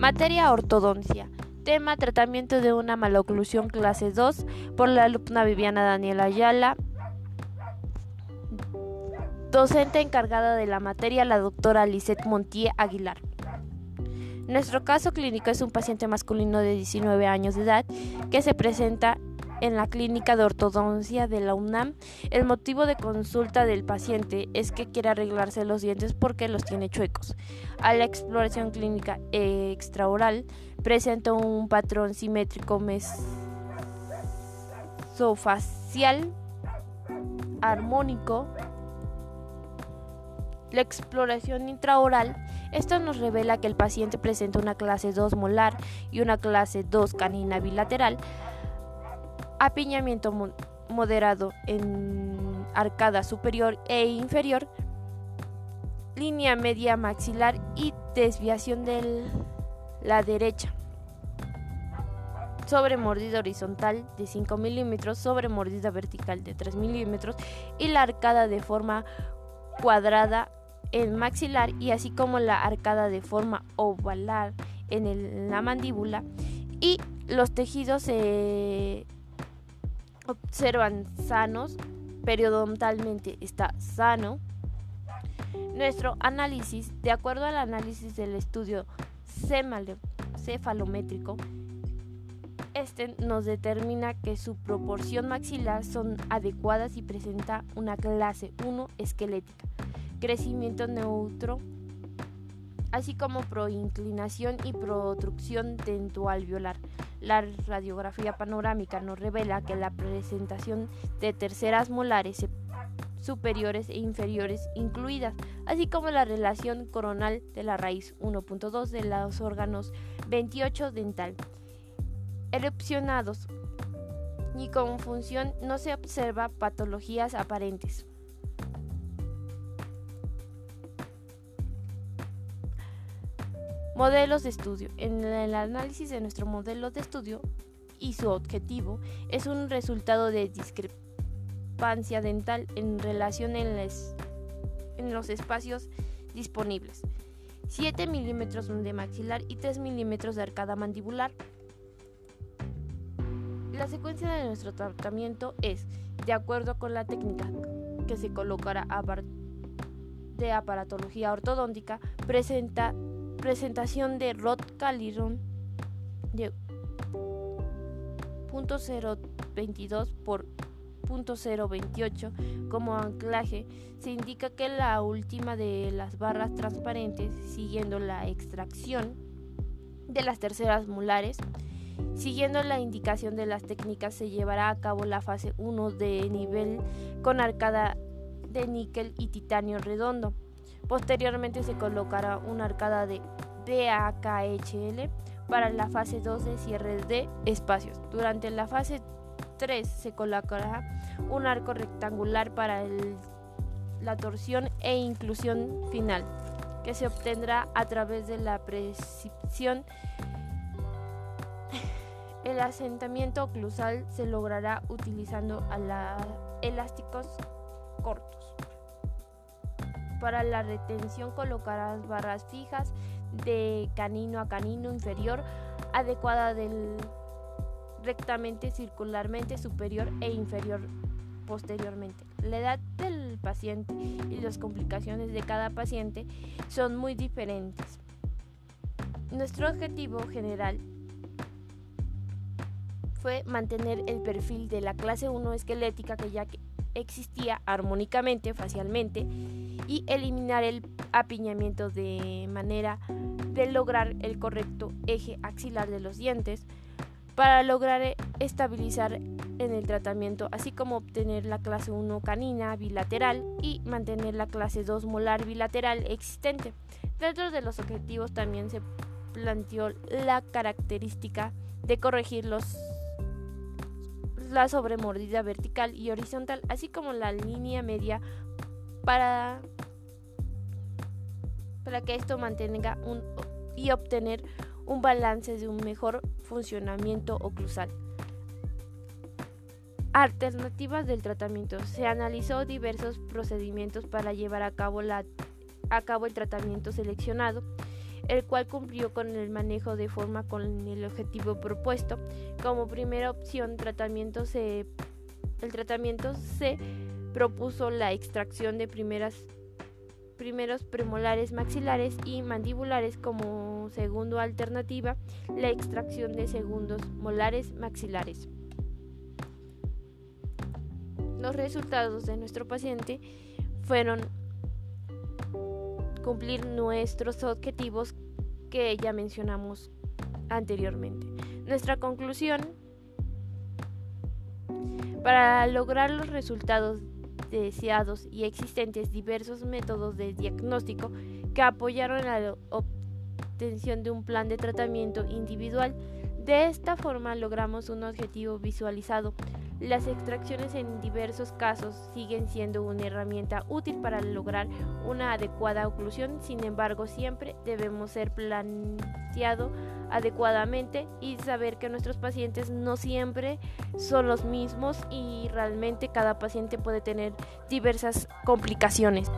Materia ortodoncia. Tema tratamiento de una maloclusión clase 2 por la alumna Viviana Daniela Ayala. Docente encargada de la materia la doctora Lisette Montier Aguilar. Nuestro caso clínico es un paciente masculino de 19 años de edad que se presenta en la clínica de ortodoncia de la UNAM. El motivo de consulta del paciente es que quiere arreglarse los dientes porque los tiene chuecos. A la exploración clínica extraoral presenta un patrón simétrico mesofacial armónico. La exploración intraoral, esto nos revela que el paciente presenta una clase 2 molar y una clase 2 canina bilateral apiñamiento moderado en arcada superior e inferior, línea media maxilar y desviación de la derecha. Sobre mordida horizontal de 5 milímetros, sobre mordida vertical de 3 milímetros y la arcada de forma cuadrada en maxilar y así como la arcada de forma ovalar en la mandíbula y los tejidos se observan sanos, periodontalmente está sano. Nuestro análisis, de acuerdo al análisis del estudio cefalométrico, este nos determina que su proporción maxilar son adecuadas y presenta una clase 1 esquelética, crecimiento neutro, así como proinclinación y protrucción dentoalveolar. La radiografía panorámica nos revela que la presentación de terceras molares superiores e inferiores incluidas, así como la relación coronal de la raíz 1.2 de los órganos 28 dental erupcionados y con función no se observa patologías aparentes. Modelos de estudio. En el análisis de nuestro modelo de estudio y su objetivo es un resultado de discrepancia dental en relación en, los espacios disponibles. 7 milímetros de maxilar y 3 milímetros de arcada mandibular. La secuencia de nuestro tratamiento es, de acuerdo con la técnica que se colocará de aparatología ortodóntica, presenta presentación de Rod Caliron de .022 por .028 como anclaje, se indica que la última de las barras transparentes, siguiendo la extracción de las terceras molares, siguiendo la indicación de las técnicas, se llevará a cabo la fase 1 de nivel con arcada de níquel y titanio redondo. Posteriormente se colocará una arcada de DAKHL para la fase 2 de cierre de espacios. Durante la fase 3 se colocará un arco rectangular para la torsión e inclusión final, que se obtendrá a través de la precisión. El asentamiento oclusal se logrará utilizando elásticos cortos. Para la retención colocarás barras fijas de canino a canino inferior adecuada del rectamente, circularmente, superior e inferior posteriormente. La edad del paciente y las complicaciones de cada paciente son muy diferentes. Nuestro objetivo general fue mantener el perfil de la clase 1 esquelética que ya existía armónicamente, facialmente, y eliminar el apiñamiento de manera de lograr el correcto eje axilar de los dientes para lograr estabilizar en el tratamiento, así como obtener la clase 1 canina bilateral y mantener la clase 2 molar bilateral existente. Dentro de los objetivos también se planteó la característica de corregir los la sobremordida vertical y horizontal, así como la línea media para, para que esto mantenga un, y obtener un balance de un mejor funcionamiento oclusal. Alternativas del tratamiento. Se analizó diversos procedimientos para llevar a cabo, la, a cabo el tratamiento seleccionado. El cual cumplió con el manejo de forma con el objetivo propuesto. Como primera opción, tratamiento se, el tratamiento se propuso la extracción de primeras, primeros premolares maxilares y mandibulares como segunda alternativa, la extracción de segundos molares maxilares. Los resultados de nuestro paciente fueron cumplir nuestros objetivos que ya mencionamos anteriormente. Nuestra conclusión, para lograr los resultados deseados y existentes diversos métodos de diagnóstico que apoyaron la obtención de un plan de tratamiento individual. De esta forma logramos un objetivo visualizado, las extracciones en diversos casos siguen siendo una herramienta útil para lograr una adecuada oclusión, sin embargo siempre debemos ser planteado adecuadamente y saber que nuestros pacientes no siempre son los mismos y realmente cada paciente puede tener diversas complicaciones.